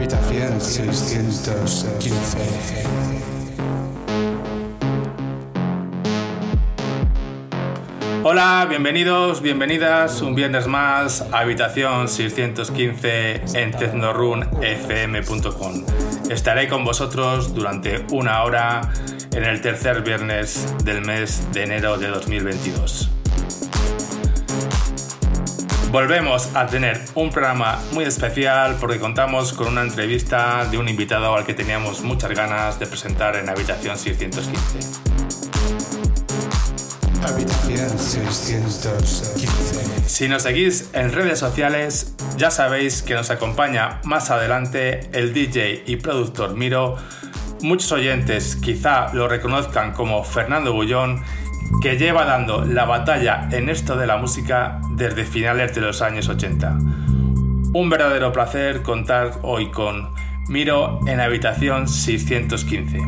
Habitación 615. Hola, bienvenidos, bienvenidas un viernes más a Habitación 615 en tecnorunfm.com. Estaré con vosotros durante una hora en el tercer viernes del mes de enero de 2022. Volvemos a tener un programa muy especial porque contamos con una entrevista de un invitado al que teníamos muchas ganas de presentar en Habitación 615. Habitación 615. Si nos seguís en redes sociales, ya sabéis que nos acompaña más adelante el DJ y productor Miro. Muchos oyentes quizá lo reconozcan como Fernando Bullón que lleva dando la batalla en esto de la música desde finales de los años 80. Un verdadero placer contar hoy con Miro en habitación 615.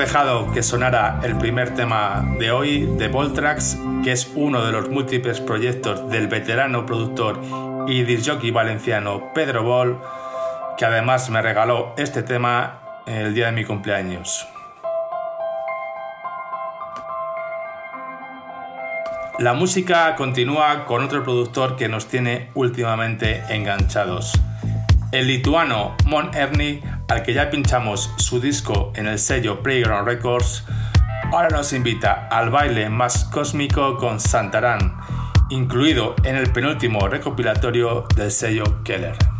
Dejado que sonara el primer tema de hoy de Voltrax, que es uno de los múltiples proyectos del veterano productor y disjockey valenciano Pedro Bol, que además me regaló este tema el día de mi cumpleaños. La música continúa con otro productor que nos tiene últimamente enganchados. El lituano Mon Ernie, al que ya pinchamos su disco en el sello Playground Records, ahora nos invita al baile más cósmico con Santarán, incluido en el penúltimo recopilatorio del sello Keller.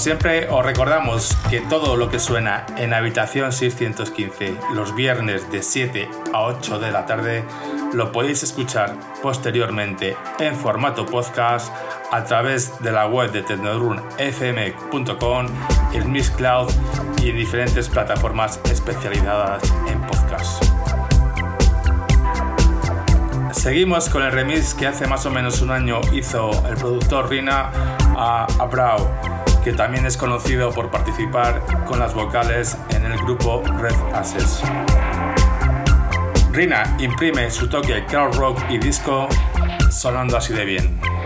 Siempre, os recordamos que todo lo que suena en Habitación 615 los viernes de 7 a 8 de la tarde lo podéis escuchar posteriormente en formato podcast a través de la web de tecnodrunfm.com, el Miss Cloud y en diferentes plataformas especializadas en podcast. Seguimos con el remix que hace más o menos un año hizo el productor Rina a Abrao, que también es conocido por participar con las vocales en el grupo Red Access. Rina imprime su toque crowd rock y disco sonando así de bien.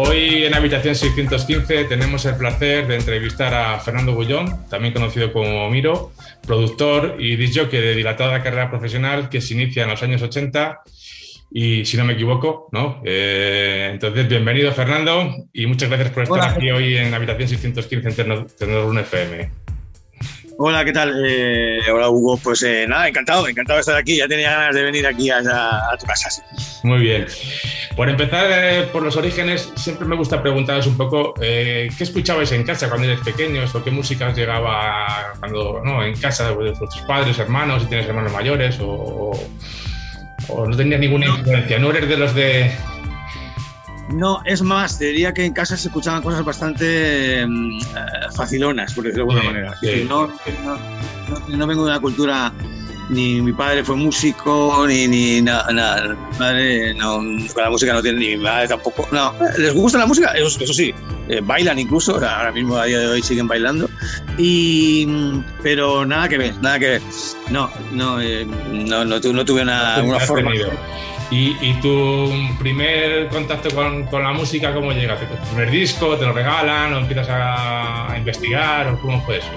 Hoy en Habitación 615 tenemos el placer de entrevistar a Fernando Bullón, también conocido como Miro, productor y disjockey de dilatada carrera profesional que se inicia en los años 80 y si no me equivoco, ¿no? Eh, entonces, bienvenido Fernando y muchas gracias por estar aquí hoy en Habitación 615 en Tenor FM. Hola, ¿qué tal? Eh, hola, Hugo. Pues eh, nada, encantado, encantado de estar aquí. Ya tenía ganas de venir aquí a, tu casa. Muy bien. Por empezar eh, por los orígenes, siempre me gusta preguntaros un poco qué escuchabais en casa cuando eres pequeños o qué música llegaba cuando, no, en casa de vuestros padres, hermanos, si tienes hermanos mayores o, o no tenías ninguna influencia. ¿No eres de los de no, es más, diría que en casa se escuchaban cosas bastante mm, eh, facilonas, por decirlo de alguna manera. No, no, vengo de una cultura, ni mi padre fue músico, ni, ni nada, Mi madre no, con la música no tiene, ni mi madre tampoco. No, les gusta la música, eso, eso sí, eh, bailan incluso, ahora mismo a día de hoy siguen bailando, y, mm, pero nada que ver, nada que ver. No, no, eh, no, no, tuve una, una forma. ¿Y, tu primer contacto con, con, la música cómo llega? ¿Tu primer disco? ¿Te lo regalan? ¿O empiezas a, a investigar? ¿O cómo fue eso?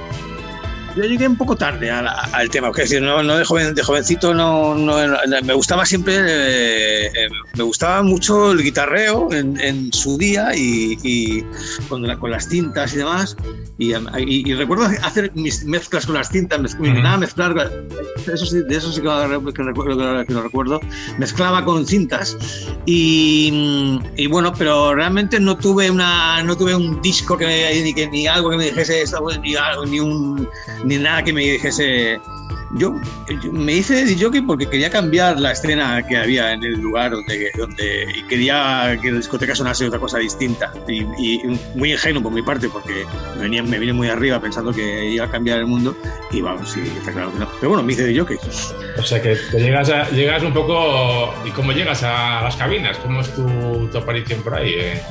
Yo llegué un poco tarde al, tema, es decir, no, no de, joven, de jovencito, no, no, me gustaba siempre, eh, eh, me gustaba mucho el guitarreo en, su día y, con, las cintas y demás. Y, recuerdo hacer mis mezclas con las cintas, nada, mezclar, eso sí, de eso sí que, recuerdo, que lo recuerdo, mezclaba con cintas y, bueno, pero realmente no tuve, una, no tuve un disco que, ni, que, ni algo que me dijese, ni, ni un ni nada que me dijese. Yo, me hice de jockey porque quería cambiar la escena que había en el lugar donde, donde y quería que la discoteca sonase otra cosa distinta. Y, muy ingenuo por mi parte, porque me, venía, me vine muy arriba pensando que iba a cambiar el mundo. Y vamos, sí, está claro que no. Pero bueno, me hice de jockey. O sea que te llegas, llegas un poco. ¿Y cómo llegas a las cabinas? ¿Cómo es tu, tu aparición por ahí? Eh?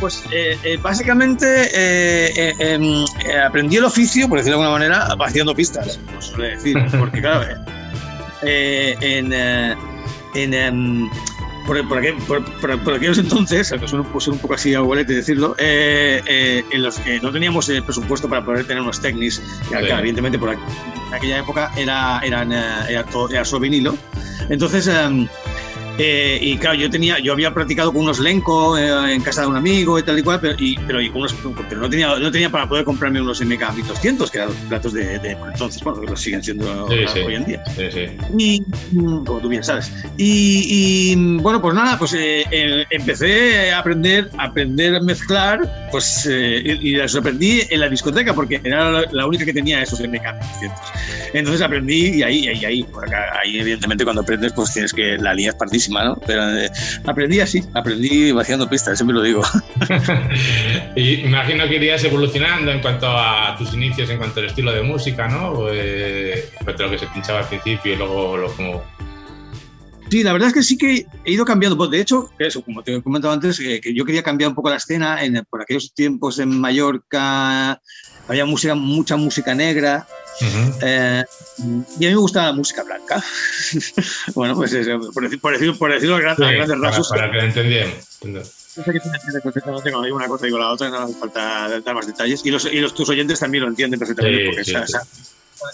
Pues eh, eh, básicamente eh, em, aprendí el oficio, por decirlo de alguna manera, haciendo pistas, como suele decir. Porque, claro, en, em, por, aquellos entonces, aunque suena un poco así abuelete decirlo, en los que no teníamos el presupuesto para poder tener unos técnicos, que evidentemente por en aquella época era, eran, era, todo, era solo vinilo. Entonces, em, eh, y claro, yo tenía, yo había practicado con unos Lenco eh, en casa de un amigo y tal y cual, pero, pero, no, tenía, no tenía para poder comprarme unos MK 1200, que eran los platos de, de entonces, bueno, los siguen siendo hoy en día. Sí, sí. Y, como tú bien sabes. Y, bueno, pues nada, pues eh, empecé a aprender, a aprender a mezclar, pues, y, las aprendí en la discoteca, porque era la, única que tenía esos MK 1200. Entonces aprendí y ahí, ahí, ahí, ahí, evidentemente cuando aprendes, pues tienes que la es pero eh, aprendí así, aprendí vaciando pistas, siempre lo digo. y imagino que irías evolucionando en cuanto a tus inicios, en cuanto al estilo de música, ¿no? Eh, lo que se pinchaba al principio y luego lo como... Sí, la verdad es que sí que he ido cambiando. Pues de hecho, eso, como te he comentado antes, que yo quería cambiar un poco la escena. En, por aquellos tiempos en Mallorca había música, mucha música negra eh, y a mí me gusta la música blanca. bueno, pues por, decir, por, decir, por decirlo a grandes, grandes rasgos. Para, que lo entendieran. No sé tengo una cosa digo la otra, no hace falta dar más detalles. Y, los, y los, tus oyentes también lo entienden perfectamente porque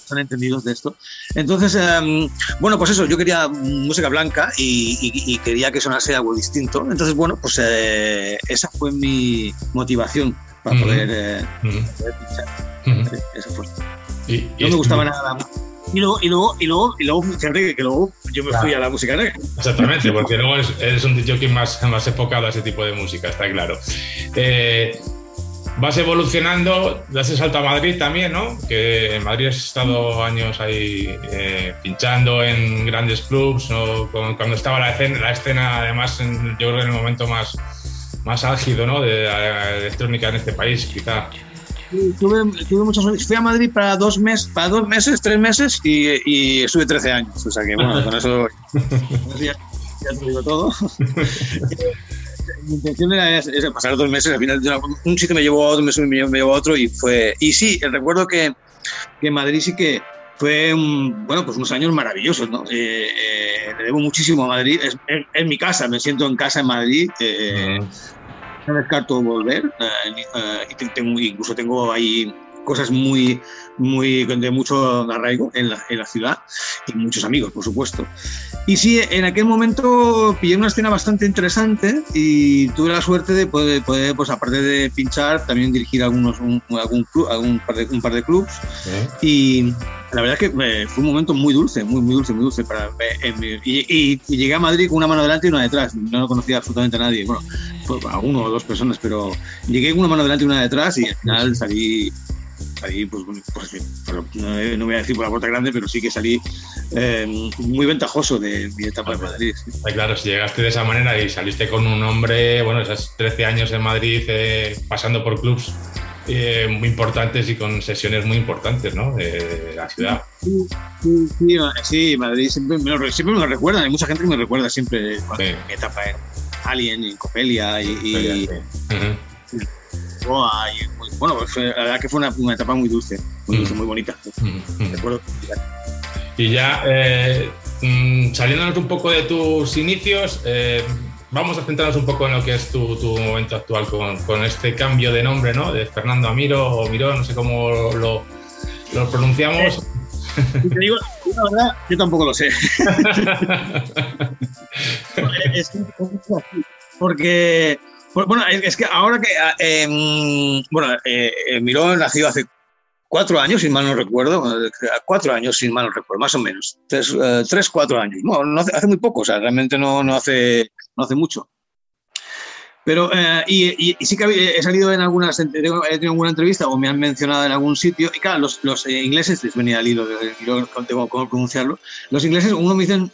son entendidos de esto. Entonces, em, bueno, pues eso, yo quería música blanca y, quería que sonase algo distinto. Entonces, bueno, pues eh, esa fue mi motivación para poder, eh, pinchar. Esa fue no me gustaba nada y luego, y luego, y luego, y luego, fíjate que, luego yo me fui a la música negra. Exactamente, porque luego eres, un DJ más, más enfocado a ese tipo de música, está claro. Eh, vas evolucionando, das el salto a Madrid también, ¿no? Que en Madrid has estado años ahí eh, pinchando en grandes clubs, ¿no? cuando estaba la escena, la escena además, en, yo creo que en el momento más, más álgido, ¿no? De la electrónica en este país, quizá. Tuve, tuve muchos Fui a Madrid para dos, meses, para dos meses, tres meses y, y, estuve 13 años. O sea que, bueno, con eso, ya, te digo todo. Mi intención era pasar dos meses. Al final, un sitio me llevó a otro, me, me llevó a otro y fue. Y sí, recuerdo que, que Madrid sí que fue un, bueno, pues unos años maravillosos, ¿no? Eh, eh, le debo muchísimo a Madrid. Es, es, mi casa, me siento en casa en Madrid. Eh, no descarto volver. y tengo, incluso tengo ahí cosas muy, muy de mucho arraigo en la, en la, ciudad y muchos amigos, por supuesto. Y sí, en aquel momento pillé una escena bastante interesante y tuve la suerte de poder, poder pues aparte de pinchar, también dirigir algunos, un, algún, club, algún par de, un par de clubs. Y la verdad es que eh, fue un momento muy dulce, muy, muy dulce, muy dulce. Para, eh, y, y, llegué a Madrid con una mano delante y una detrás. No conocía absolutamente a nadie. Bueno, a uno o dos personas, pero llegué con una mano delante y una detrás y al final salí ahí, pues, pues no, voy a decir por la puerta grande, pero sí que salí eh, muy ventajoso de mi etapa de Madrid. Claro, si llegaste de esa manera y saliste con un hombre, bueno, esas 13 años en Madrid, eh, pasando por clubs eh, muy importantes y con sesiones muy importantes, ¿no? De, la ciudad. Sí, Madrid siempre me, lo, siempre me recuerdan. Hay mucha gente que me recuerda siempre mi etapa en Alien, y Copelia y, bueno, la verdad que fue una, etapa muy dulce, muy dulce, muy bonita. Y ya, eh, mm, saliéndonos un poco de tus inicios, eh, vamos a centrarnos un poco en lo que es tu, momento actual con, este cambio de nombre, ¿no? De Fernando Amiro o Miró, no sé cómo lo, pronunciamos. Eh, te digo, la verdad, yo tampoco lo sé. porque bueno, es que ahora que. Em, bueno, eh, eh, Miró nació hace cuatro años, si mal no recuerdo. Cuatro años, sin mal no recuerdo, más o menos. Tres, eh, cuatro años. No, no hace, muy poco, o sea, realmente no, no, hace, no hace mucho. Pero, y, sí que he salido en algunas, he tenido alguna entrevista o me han mencionado en algún sitio, y claro, los, los ingleses, les venía al hilo, de, tengo cómo pronunciarlo, los ingleses, uno me dicen,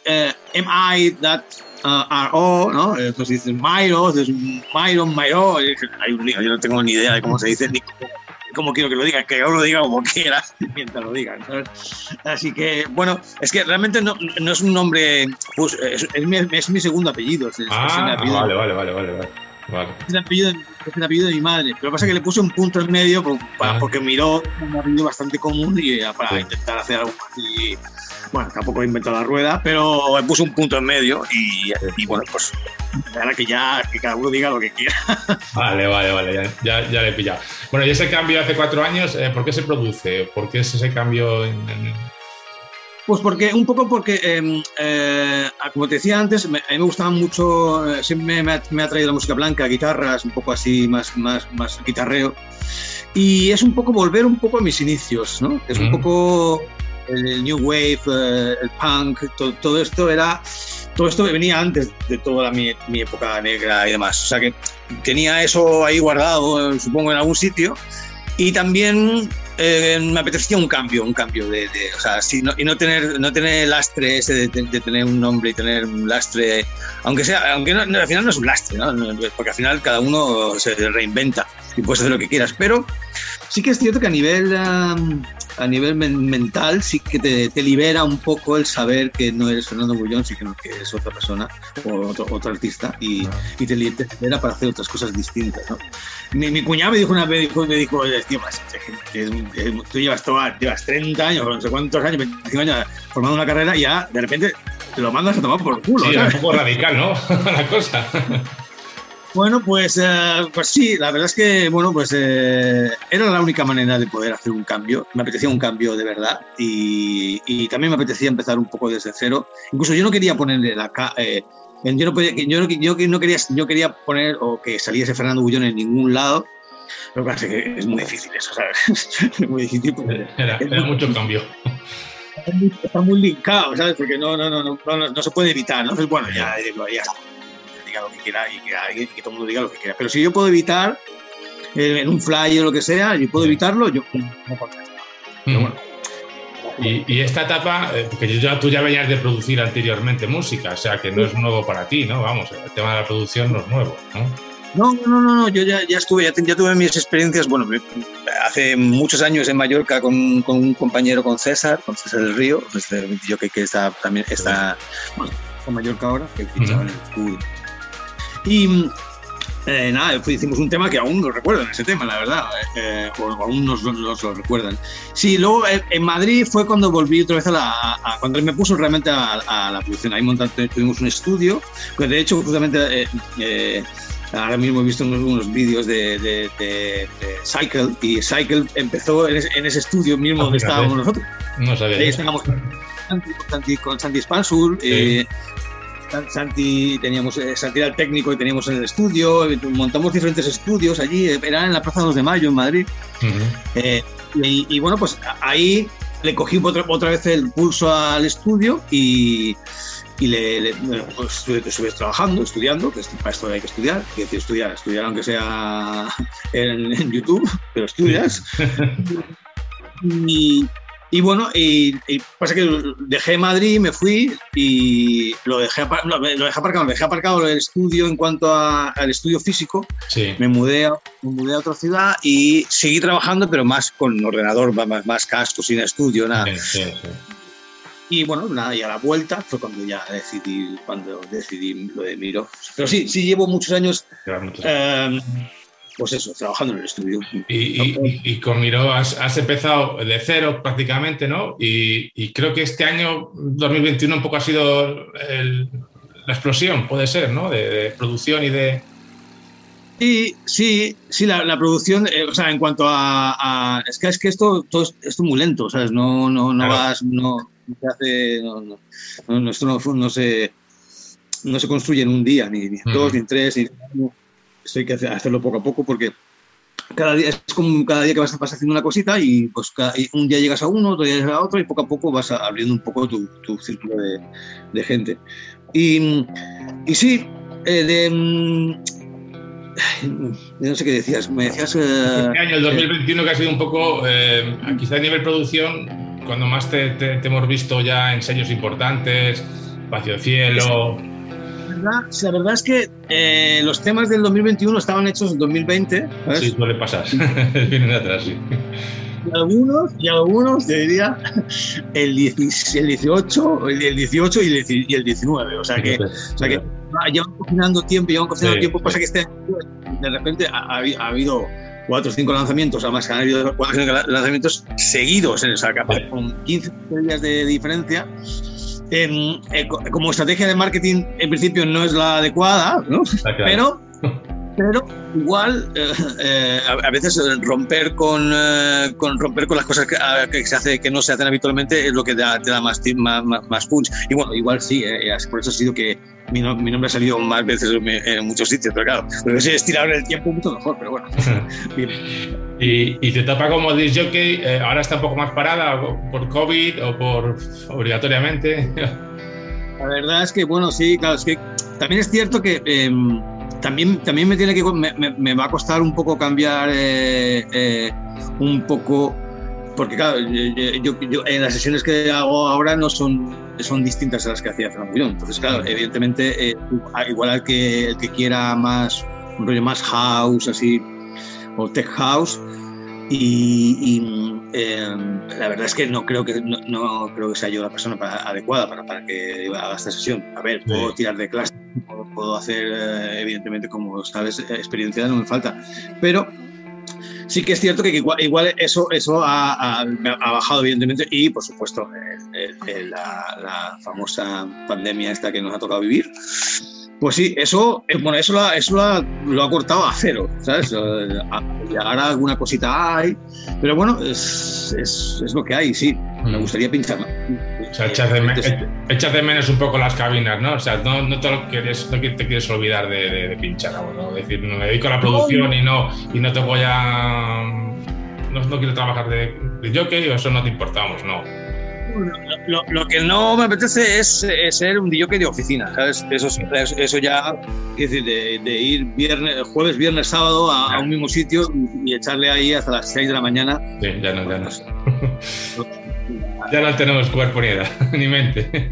am I that uh, ¿no? Entonces dicen Myro, Myron, Myro. Hay un lío, yo no tengo ni idea de cómo se dice ni cómo, quiero que lo diga, que yo lo diga como quiera mientras lo digan. Así que, bueno, es que realmente no, no es un nombre, pues, es, mi, es, mi, segundo apellido. Es, ah, vale, vale, vale, vale. Vale. Es, el apellido, es el apellido de mi madre. Pero lo que pasa es que le puse un punto en medio ah. porque miró un apellido bastante común y para intentar hacer algo así bueno, tampoco he inventado la rueda, pero he puesto un punto en medio y, bueno, pues ahora que ya que cada uno diga lo que quiera. Vale, vale, vale, ya, ya, le he pillado. Bueno, y ese cambio hace cuatro años, eh, ¿por qué se produce? ¿Por qué es ese cambio en, Pues porque, un poco porque, em, eh, como te decía antes, a mí me gustaba mucho, eh, siempre me ha, traído la música blanca, guitarras, un poco así, más, más, más guitarreo. Y es un poco volver un poco a mis inicios, ¿no? Es un poco el New Wave, eh, el punk, todo, esto era, todo esto venía antes de toda mi, mi, época negra y demás. O sea que tenía eso ahí guardado, supongo, en algún sitio. Y también eh, me apetecía un cambio, un cambio de, o sea, y no tener, no tener lastre ese de, tener un nombre y tener un lastre, aunque sea, aunque no, al final no es un lastre, ¿no? porque al final cada uno se reinventa y puedes hacer lo que quieras, pero sí que es cierto que a nivel a nivel mental sí que te, libera un poco el saber que no eres Fernando Bullón, sino que es otra persona o otro, otro artista y, y te, libera para hacer otras cosas distintas. ¿no? Mi, mi, cuñado me dijo una vez, me dijo, tío, tú llevas, llevas 30 años, no sé cuántos años, 25 años formando una carrera y ya de repente te lo mandas a tomar por culo. Sí, es un poco radical, ¿no? la cosa. Bueno, pues, eh, pues sí, la verdad es que bueno, pues eh, era la única manera de poder hacer un cambio. Me apetecía un cambio de verdad y, también me apetecía empezar un poco desde cero. Incluso yo no quería ponerle la eh, yo, no yo, no quería, yo quería poner o que saliese Fernando Bullón en ningún lado. Lo que pasa es que es muy difícil eso, ¿sabes? es muy difícil. Era, era mucho cambio. Está muy linkado, ¿sabes? Porque no, no, no, no, no, se puede evitar, ¿no? Entonces, bueno, ya, ya está lo que quiera y que, que todo el mundo diga lo que quiera. Pero si yo puedo evitar eh, en un flyer o lo que sea, yo puedo evitarlo, yo no Pero bueno. Y, esta etapa, eh, porque ya, tú ya venías de producir anteriormente música, o sea que no es nuevo para ti, ¿no? Vamos, el tema de la producción no es nuevo, ¿no? No, no, no, no, yo ya, ya estuve, ya, ya, tuve mis experiencias, bueno, hace muchos años en Mallorca con, con un compañero, con César, con César del Río, pues, yo que, que está también, está, bueno, con Mallorca ahora, que fichaba en el y eh, nada, hicimos un tema que aún no recuerdan ese tema, la verdad, eh, o aún nos, lo recuerdan. Sí, luego eh, en Madrid fue cuando volví otra vez a la. cuando él me puso realmente a, la producción. Ahí montamos, tuvimos un estudio, que de hecho, justamente. ahora mismo he visto unos, vídeos de, Cycle y Cycle empezó en ese, estudio mismo donde estábamos nosotros. No sabía. Ahí estábamos con Santi, con Santi Spansur. Eh, Santi, teníamos, eh, Santi era el técnico y teníamos en el estudio, montamos diferentes estudios allí, era en la Plaza 2 de Mayo, en Madrid. y, bueno, pues ahí le cogí otra, otra vez el pulso al estudio y, y le, pues, estuve, trabajando, estudiando, que para esto hay que estudiar, que decir estudiar, estudiar aunque sea en, YouTube, pero estudias. y, y, bueno, y, pasa que dejé Madrid, me fui y lo dejé, lo, dejé aparcado, lo dejé aparcado el estudio en cuanto al estudio físico. Me, mudé a, me mudé a otra ciudad y seguí trabajando, pero más con ordenador, más, más casco, sin estudio, nada. Sí, y bueno, nada, y a la vuelta fue cuando ya decidí, cuando decidí lo de Miro. Pero sí, sí llevo muchos años, em, pues eso, trabajando en el estudio. Y, con Miro has, empezado de cero prácticamente, ¿no? Y, creo que este año, 2021, un poco ha sido la explosión, puede ser, ¿no? De, producción y de... Sí, sí, sí, la, producción, eh, o sea, en cuanto a, es que es que esto, todo esto es muy lento, ¿sabes? No, no, no vas, no, no, no, no, esto no, se, no se construye en un día, ni, ni dos, ni tres, ni Esto hay que hacerlo poco a poco porque cada día es como cada día que vas, vas haciendo una cosita y pues un día llegas a uno, otro día llegas a otro y poco a poco vas abriendo un poco tu, tu círculo de, de, gente. Y, y sí, eh, de, mm, no sé qué decías, me decías... Eh, este año, el 2021, que ha sido un poco, eh, quizá a nivel producción, cuando más te, hemos visto ya en sellos importantes, Espacio Cielo. La verdad, es que eh, los temas del 2021 estaban hechos en 2020. Sí, suele pasar. Vienen atrás, sí. Y algunos, y algunos, te diría, el, 18, el 18 y el 19. O sea que, o sea que llevan cocinando tiempo, llevan cocinando tiempo. Pasa que este de repente ha habido cuatro o cinco lanzamientos, además que han habido cuatro o cinco lanzamientos seguidos en esa capa, con 15 días de diferencia. Eh, como estrategia de marketing, en principio no es la adecuada, ¿no? pero pero igual eh, eh, a, veces romper con, con, romper con las cosas que, se hace que no se hacen habitualmente es lo que te da más, más, más punch y bueno igual sí por eso ha sido que mi, nombre ha salido más veces en, muchos sitios, pero claro, lo si estirado en el tiempo mucho mejor, pero bueno. y, y, te topa como disc jockey, eh, ahora está un poco más parada por COVID o por obligatoriamente. La verdad es que, bueno, sí, claro, es que también es cierto que em, también, también me tiene que me, me, va a costar un poco cambiar eh, eh, un poco porque claro, yo, en las sesiones que hago ahora no son, son distintas a las que hacía Fernando Entonces, claro, evidentemente, eh, igual al que, el que quiera más, un rollo más house, así, o tech house, y, em, la verdad es que no creo que no, creo que sea yo la persona adecuada para, para, que haga esta sesión. A ver, puedo tirar de clase, puedo, hacer, eh, evidentemente, como sabes, experiencia no me falta, pero sí que es cierto que igual, eso, eso ha, bajado, evidentemente, y por supuesto, la, famosa pandemia esta que nos ha tocado vivir. Pues sí, eso, eh, bueno, eso, lo, eso lo, ha, cortado a cero, ¿sabes? Eh, ahora alguna cosita hay, pero bueno, es, es, es lo que hay, sí. Me mm. gustaría pinchar. O sea, echas de, menos un poco las cabinas, ¿no? O sea, no, no, te, quieres, no te quieres olvidar de, pinchar ¿no? Es decir, me dedico a la producción y, no, y no te voy a... No, no quiero trabajar de, de jockey o eso no te importamos, no. Lo, lo, que no me apetece es, ser un DJ de oficina, ¿sabes? Eso, eso ya, es decir, de, ir viernes, jueves, viernes, sábado a, un mismo sitio y, echarle ahí hasta las 6 de la mañana. Sí, ya no, ya no. ya no tenemos cuerpo ni edad, ni mente.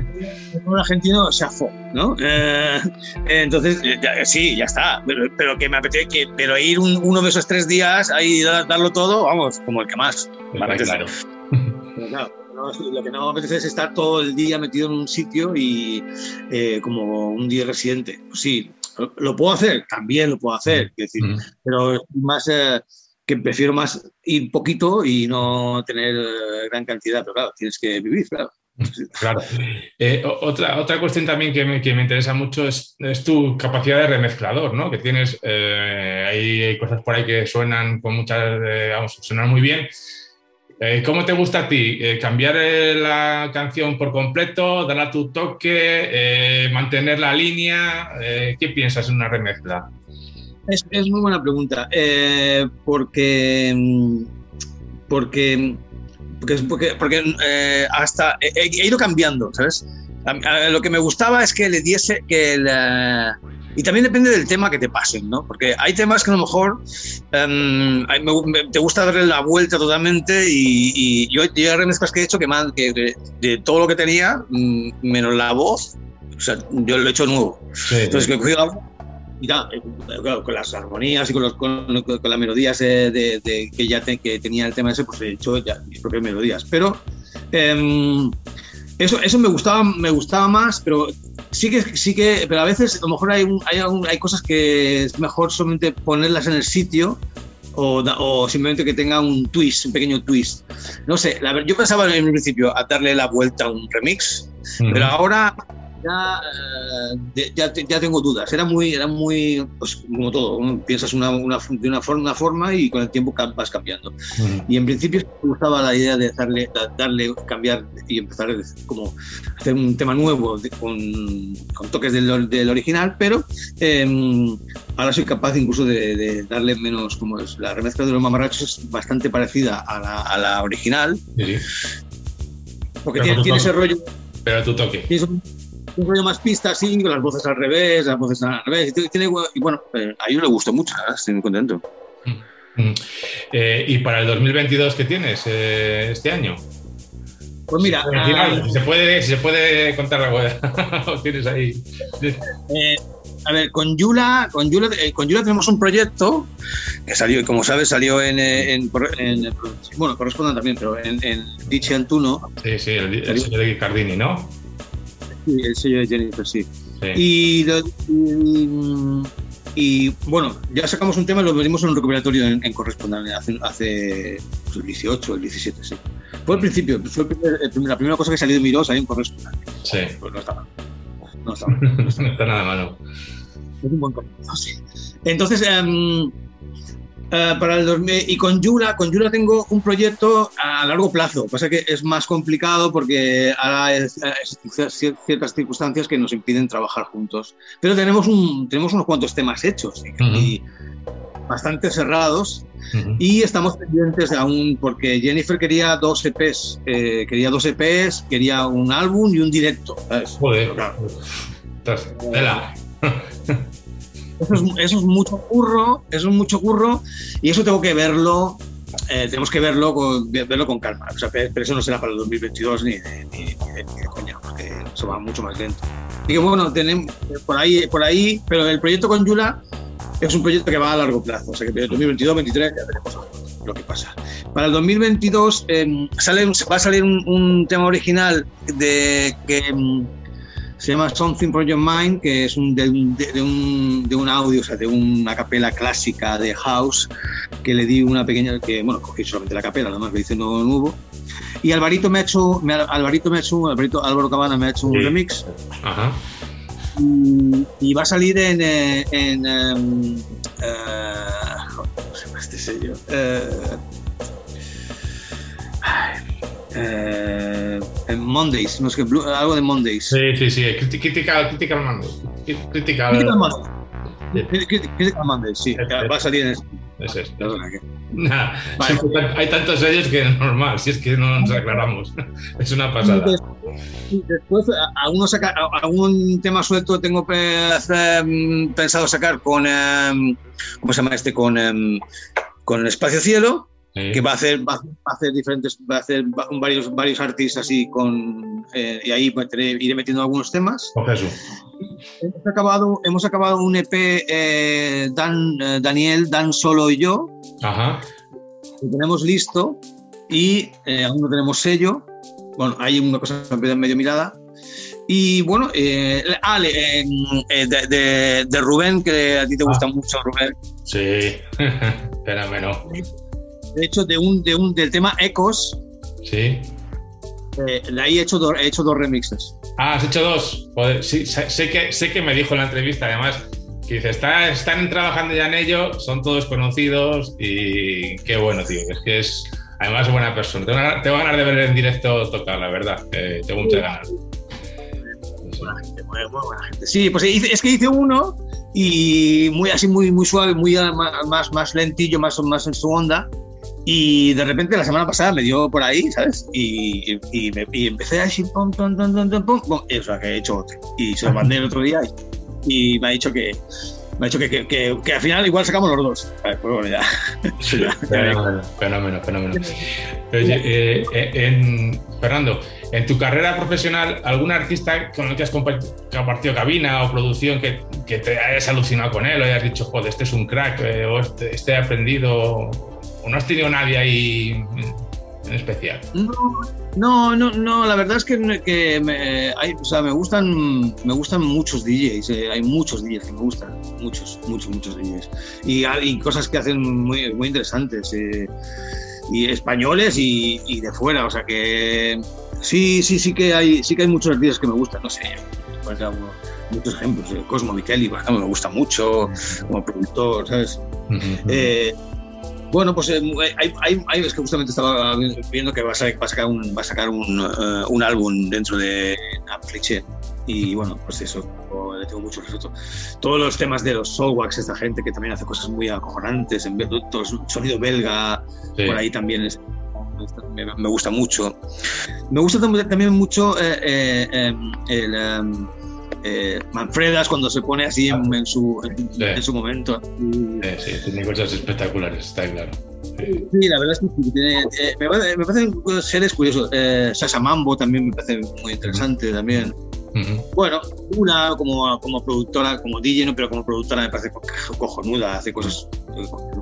Un argentino se afó, ¿no? Eh, entonces, sí, ya está. Pero, que me apetece, que, pero ir uno de esos tres días ahí darlo todo, vamos, como el que más. Claro. claro lo que no me apetece es estar todo el día metido en un sitio y eh, como un día residente. Pues sí, lo, puedo hacer, también lo puedo hacer, decir, pero más eh, que prefiero más ir poquito y no tener eh, gran cantidad, pero claro, tienes que vivir, claro. Claro. Eh, otra, otra cuestión también que me, que me interesa mucho es, tu capacidad de remezclador, ¿no? Que tienes, eh, hay, cosas por ahí que suenan con muchas, vamos, suenan muy bien. ¿Cómo te gusta a ti? ¿Cambiar la canción por completo? ¿Darle tu toque? ¿Mantener la línea? ¿Qué piensas en una remezcla? Es, es muy buena pregunta. porque. Porque porque, porque, eh, hasta he, ido cambiando, ¿sabes? lo que me gustaba es que le diese que y también depende del tema que te pasen, ¿no? Porque hay temas que a lo mejor em, te gusta darle la vuelta totalmente y, yo, yo, hay remezclas que he hecho que, que de, todo lo que tenía, mm, menos la voz, o sea, yo lo he hecho nuevo. Entonces, que he cogido la voz y claro, con las armonías y con, los, con, las melodías de, que ya que tenía el tema ese, pues he hecho ya mis propias melodías. Pero em, eso, eso me, gustaba, me gustaba más, pero sí que, sí que, pero a veces a lo mejor hay, hay, hay cosas que es mejor solamente ponerlas en el sitio o, o, simplemente que tenga un twist, un pequeño twist. No sé, la, yo pensaba en el principio a darle la vuelta a un remix, pero ahora eh, ya, ya, tengo dudas. Era muy, era muy pues, como todo, piensas una, una, de una forma, una forma y con el tiempo vas cambiando. Y en principio me gustaba la idea de darle, darle cambiar y empezar a como hacer un tema nuevo con, con, toques del, del, original, pero em, ahora soy capaz incluso de, darle menos, como es la remezcla de los mamarrachos es bastante parecida a la, a la original. Porque tiene, tiene, ese rollo. Pero tu toque un rollo más pista así, con las voces al revés, las voces al revés. Y, tiene, y bueno, eh, a mí le gustó mucho, estoy muy contento. Mm, mm. Eh, ¿Y para el 2022 qué tienes eh, este año? Pues mira, si se puede, se puede contar la tienes ahí. a ver, con Yula, con Yula, con Yula tenemos un proyecto que salió, como sabes, salió en, en, bueno, corresponde también, pero en, en Antuno. Sí, sí, el, el de Cardini, ¿no? Sí, el sello de Jennifer, sí. Y, y, bueno, ya sacamos un tema y lo venimos en un recuperatorio en, en correspondencia hace, hace pues, el 18, el 17, sí. Fue al principio, fue la primera cosa que salió de Miró, salió en correspondencia. Sí. Pues no está mal. No está, no está, nada malo. Es un buen comienzo, sí. Entonces, um, eh, para el 2000, y con Yula, con Yula tengo un proyecto a largo plazo. Pasa que es más complicado porque hay ciertas circunstancias que nos impiden trabajar juntos. Pero tenemos, un, tenemos unos cuantos temas hechos y, bastante cerrados. Y estamos pendientes de aún, porque Jennifer quería dos EPs, eh, quería dos EPs, quería un álbum y un directo. Joder, Eso es, mucho curro, eso es mucho curro y eso tengo que verlo, eh, tenemos que verlo con, verlo con calma. pero eso no será para el 2022 ni de, ni, de, coña, porque eso va mucho más lento. Y que bueno, tenemos por ahí, por ahí, pero el proyecto con Yula es un proyecto que va a largo plazo, o sea que el 2022, 2023 ya veremos lo que pasa. Para el 2022 em, sale, va a salir un, tema original de que em, se llama Something for Your Mind, que es un, de, un, de un audio, o sea, de una capela clásica de house, que le di una pequeña, que bueno, cogí solamente la capela, nada más le hice nuevo nuevo. Y Alvarito me ha hecho, Alvarito me ha hecho, Alvarito Álvaro Cabana me ha hecho un remix. Ajá. Y, va a salir en, eh, en, um, uh, ¿cómo se llama este sello? Uh, eh, en Mondays, no sé, algo de Mondays. Sí, sí, sí, Critical, critical Mondays. Critical, critical Mondays. Critical Mondays, sí, va a salir en eso. Es eso. Nah, hay tantos sellos que es normal, si es que no nos aclaramos. Es una pasada. Después, algunos algún tema suelto tengo mm, pensado sacar con, em, ¿cómo se llama este? Con, em, con el Espacio Cielo que va a hacer va a hacer diferentes va a hacer varios varios artistas así con eh, y ahí pues, iré metiendo algunos temas. Hemos acabado hemos acabado un EP eh, Dan eh, Daniel Dan solo y yo. Ajá. lo tenemos listo y aún no tenemos sello. Bueno hay una cosa medio mirada. Y bueno, Ale, de, de, Rubén, que a ti te gusta ah. mucho, Rubén. Sí, fenómeno de hecho, de un, de un, del tema Ecos. Sí. Eh, he hecho, dos, he hecho dos remixes. Ah, has hecho dos. sí, sé, que, sé que me dijo en la entrevista, además, que dice, están trabajando ya en ello, son todos conocidos y qué bueno, tío. Es que es, además, buena persona. Tengo, ganas de ver en directo tocar, la verdad. tengo muchas ganas. Buena gente, muy, buena gente. Sí, pues es que hice uno y muy así, muy, muy suave, muy más, más lentillo, más, más en su onda. Y de repente la semana pasada me dio por ahí, ¿sabes? Y, y, me, y empecé a decir, pum, pum, pum, pum, pum, pum, y, o sea, que he hecho otro. Y se lo mandé el otro día y, me ha dicho que, me ha dicho que, que, que, al final igual sacamos los dos. A ver, pues bueno, ya. fenómeno, fenómeno, fenómeno. Oye, eh, eh, en, Fernando, en tu carrera profesional, ¿algún artista con el que has compartido cabina o producción que, que te hayas alucinado con él o hayas dicho, joder, este es un crack eh, o este, este he aprendido ¿O no has tenido nadie ahí en especial? No, no, no, la verdad es que, me, o sea, me gustan, me gustan muchos DJs, eh, hay muchos DJs que me gustan, muchos, muchos, muchos DJs. Y hay cosas que hacen muy, muy interesantes, eh, y españoles y, de fuera, o sea que sí, sí, sí que hay, sí que hay muchos DJs que me gustan, no sé, muchos ejemplos, eh, Cosmo Micheli, por ejemplo, me gusta mucho como productor, ¿sabes? Bueno, pues eh, hay, hay, hay, es que justamente estaba viendo que va a, sacar un, va a sacar un, uh, un álbum dentro de Ampliché y bueno, pues eso, le tengo mucho respeto. Todos los temas de los Soulwax, esta gente que también hace cosas muy acojonantes, en todo sonido belga, por ahí también es, me, me, gusta mucho. Me gusta también mucho eh, eh, em, el... Um, eh, Manfredas cuando se pone así en, su, en, su momento. Sí, tiene cosas espectaculares, está claro. Sí, la verdad es que tiene, eh, me, parece, me parecen seres curiosos. Eh, Sasha Mambo también me parece muy interesante también. Bueno, una como, como productora, como DJ, ¿no? pero como productora me parece cojonuda, hace cosas,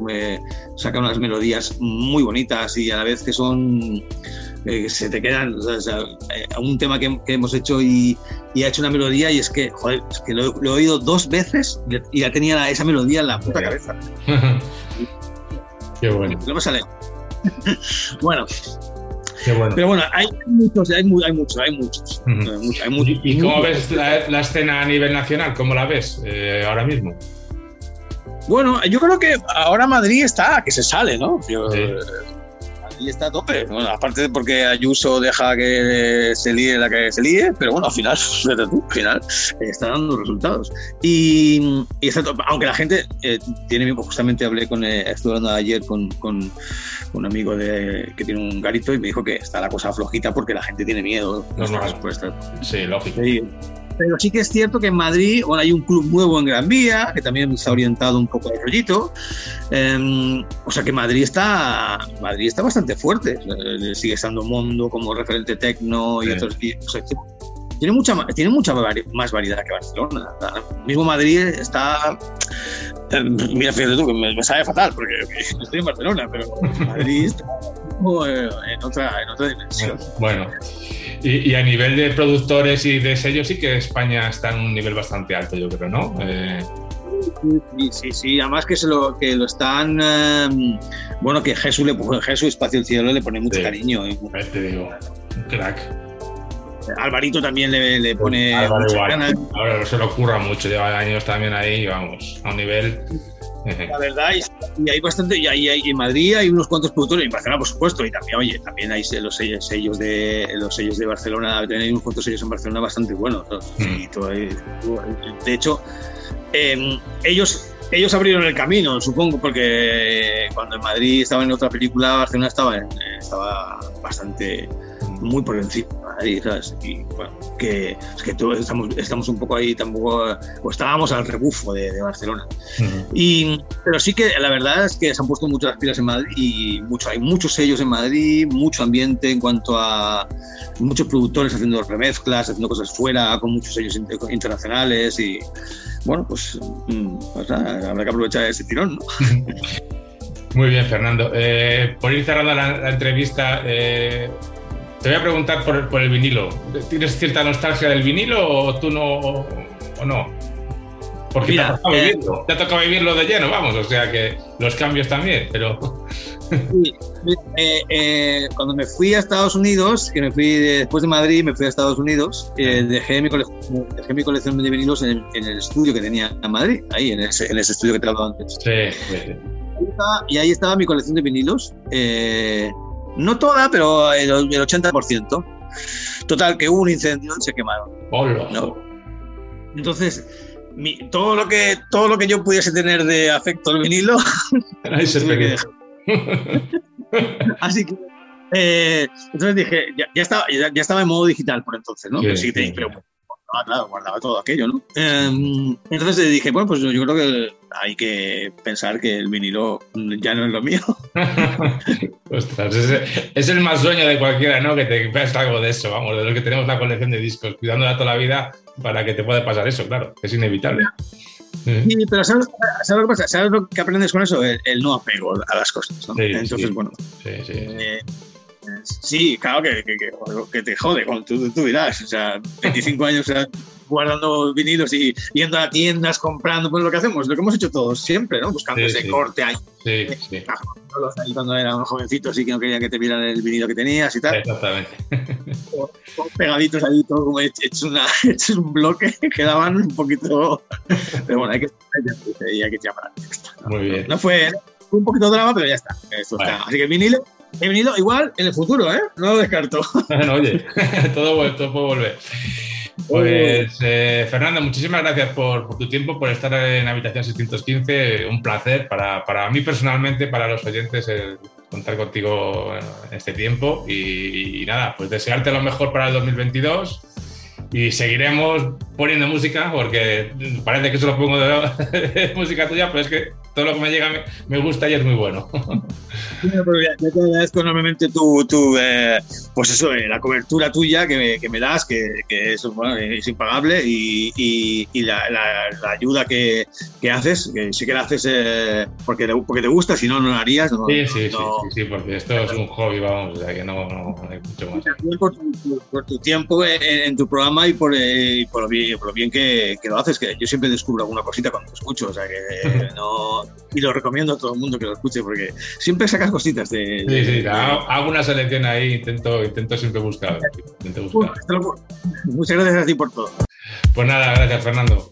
me saca unas melodías muy bonitas y a la vez que son eh, se te quedan, o sea, eh, un tema que, hemos hecho y, y, ha hecho una melodía y es que, joder, es que lo, he oído dos veces y ya tenía esa melodía en la puta cabeza. Qué bueno. No me sale. bueno. Qué bueno. Pero bueno, hay muchos, hay, hay muchos, hay muchos. hay muchos ¿Y cómo ves la, la, escena a nivel nacional? ¿Cómo la ves eh, ahora mismo? Bueno, yo creo que ahora Madrid está, que se sale, ¿no? Yo, sí y está a tope. Bueno, aparte porque Ayuso deja que se líe la que se líe, pero bueno, al final, al final eh, está dando resultados. Y, y está aunque la gente eh, tiene, justamente hablé con, eh, estuve hablando ayer con, con, un amigo de, que tiene un garito y me dijo que está la cosa flojita porque la gente tiene miedo. No, no, sí, lógico. Pero sí que es cierto que en Madrid bueno, hay un club nuevo en Gran Vía, que también se ha orientado un poco al rollito. Em, o sea que Madrid está, Madrid está bastante fuerte. Eh, sigue estando Mondo como referente tecno y otros. tiene mucha, tiene mucha más variedad que Barcelona. El mismo Madrid está. Em, mira, fíjate tú, que me, sabe fatal porque estoy en Barcelona, pero Madrid está eh, en otra, en otra dimensión. Bueno. Y, a nivel de productores y de sellos, sí que España está en un nivel bastante alto, yo creo, ¿no? Eh... Sí, sí, sí, además que, se lo, que lo están. Em, bueno, que Jesús, le, Jesús Espacio del Cielo le pone mucho cariño. ¿eh? Te digo, un crack. Alvarito también le, le pone. Ahora se lo ocurra mucho, lleva años también ahí, vamos, a un nivel. La verdad, y, hay bastante, y, hay, en Madrid hay unos cuantos productores, en Barcelona por supuesto, y también, oye, también hay los sellos, de los sellos de Barcelona, también hay unos cuantos sellos en Barcelona bastante buenos. Mm. de hecho, em, ellos ellos abrieron el camino, supongo, porque cuando en Madrid estaba en otra película, Barcelona estaba, estaba bastante muy por encima ahí, ¿sabes? Y bueno, que es que todos estamos, estamos un poco ahí, tampoco, o estábamos al rebufo de, Barcelona. y, pero sí que la verdad es que se han puesto muchas pilas en Madrid y mucho, hay muchos sellos en Madrid, mucho ambiente en cuanto a muchos productores haciendo remezclas, haciendo cosas fuera, con muchos sellos internacionales y bueno, pues, mm, habrá que aprovechar ese tirón, ¿no? Muy bien, Fernando. Eh, por ir cerrando la, entrevista, eh, te voy a preguntar por, por, el vinilo. ¿Tienes cierta nostalgia del vinilo o tú no o, no? Porque te, ha tocado eh, vivirlo, te ha tocado vivirlo de lleno, vamos, o sea que los cambios también, pero... Sí. eh, eh, cuando me fui a Estados Unidos, que me fui después de Madrid, me fui a Estados Unidos, eh, dejé, mi colección, dejé mi colección de vinilos en el, estudio que tenía en Madrid, ahí, en ese, en ese estudio que te hablaba antes. Sí, sí, y ahí estaba mi colección de vinilos. No toda, pero el, 80%. Total, que hubo un incendio y se quemaron. ¿no? Entonces, todo, lo que, todo lo que yo pudiese tener de afecto al vinilo, que Así que, eh, entonces dije, ya, estaba, ya, estaba en modo digital por entonces, ¿no? pero sí, te, pero, ah, claro, guardaba todo aquello, ¿no? Em, entonces dije, bueno, pues yo creo que hay que pensar que el vinilo ya no es lo mío. Ostras, es, el más sueño de cualquiera, ¿no? Que te veas algo de eso, vamos, de los que tenemos la colección de discos, cuidándola toda la vida para que te pueda pasar eso, claro, es inevitable. Sí, pero ¿sabes, lo que pasa? ¿Sabes lo que aprendes con eso? El, no apego a las cosas. ¿no? Entonces, bueno. Sí, sí. Eh, sí, claro que, que, te jode, tú, tú dirás. O sea, 25 años guardando vinilos y yendo a tiendas comprando, pues lo que hacemos, lo que hemos hecho todos siempre, ¿no? Buscando ese corte ahí. Sí, sí. Ahí cuando era un jovencito así que no quería que te vieran el vinilo que tenías y tal. Exactamente. pegaditos ahí, todo como hecho, una, hecho un bloque, quedaban un poquito. Pero bueno, hay que, hay que llamar. Muy bien. No fue, fue un poquito de drama, pero ya está. Así que vinilo He venido igual en el futuro, ¿eh? No lo descarto. bueno, oye, todo, todo puede volver. Pues eh, Fernando, muchísimas gracias por, tu tiempo, por estar en Habitación 615. Un placer para, para mí personalmente, para los oyentes, contar contigo en este tiempo. Y, y, nada, pues desearte lo mejor para el 2022 y seguiremos poniendo música porque parece que solo pongo de, música tuya, pero es que todo lo que me llega me, gusta y es muy bueno. Yo te agradezco enormemente tu, tu eh, pues eso, eh, la cobertura tuya que me, que me das, que, que es, bueno, es, impagable y, y, la, la, ayuda que, que, haces, que sí que la haces eh, porque, te, porque te gusta, si no, no harías. sí, sí, sí, sí, porque esto es un hobby, vamos, o sea que no, no, hay mucho más. Por tu, por tu tiempo en, tu programa y por, y por, lo bien, por lo bien que, que, lo haces, que yo siempre descubro alguna cosita cuando lo escucho, o sea que no y lo recomiendo a todo el mundo que lo escuche porque siempre sacas cositas de... Sí, sí, hago una selección ahí, intento, intento siempre buscar. Muchas gracias a ti por todo. Pues nada, gracias Fernando.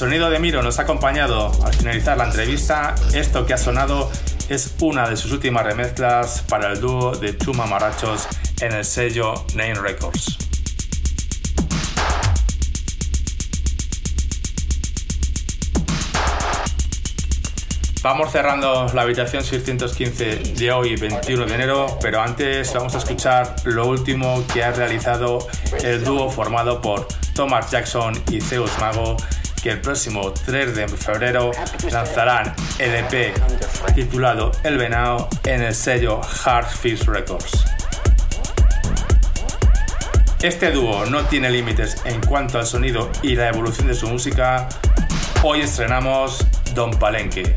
Sonido de Miro nos ha acompañado al finalizar la entrevista. Esto que ha sonado es una de sus últimas remezclas para el dúo de Chuma Marachos en el sello Name Records. Vamos cerrando la habitación 615 de hoy, 21 de enero, pero antes vamos a escuchar lo último que ha realizado el dúo formado por Thomas Jackson y Zeus Mago, que el próximo 3 de febrero lanzarán el EP titulado El Venao en el sello Hardfish Records. Este dúo no tiene límites en cuanto al sonido y la evolución de su música. Hoy estrenamos Don Palenque.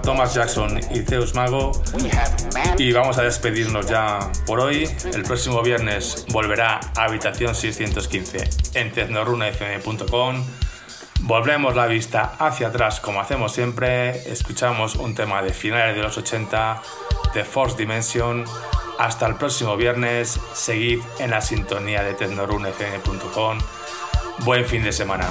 A Thomas Jackson y Zeus Mago y vamos a despedirnos ya por hoy. El próximo viernes volverá a Habitación 615 en tecnorunafm.com. Volvemos la vista hacia atrás como hacemos siempre. Escuchamos un tema de finales de los 80 de Force Dimension. Hasta el próximo viernes. Seguid en la sintonía de tecnorunafm.com. Buen fin de semana.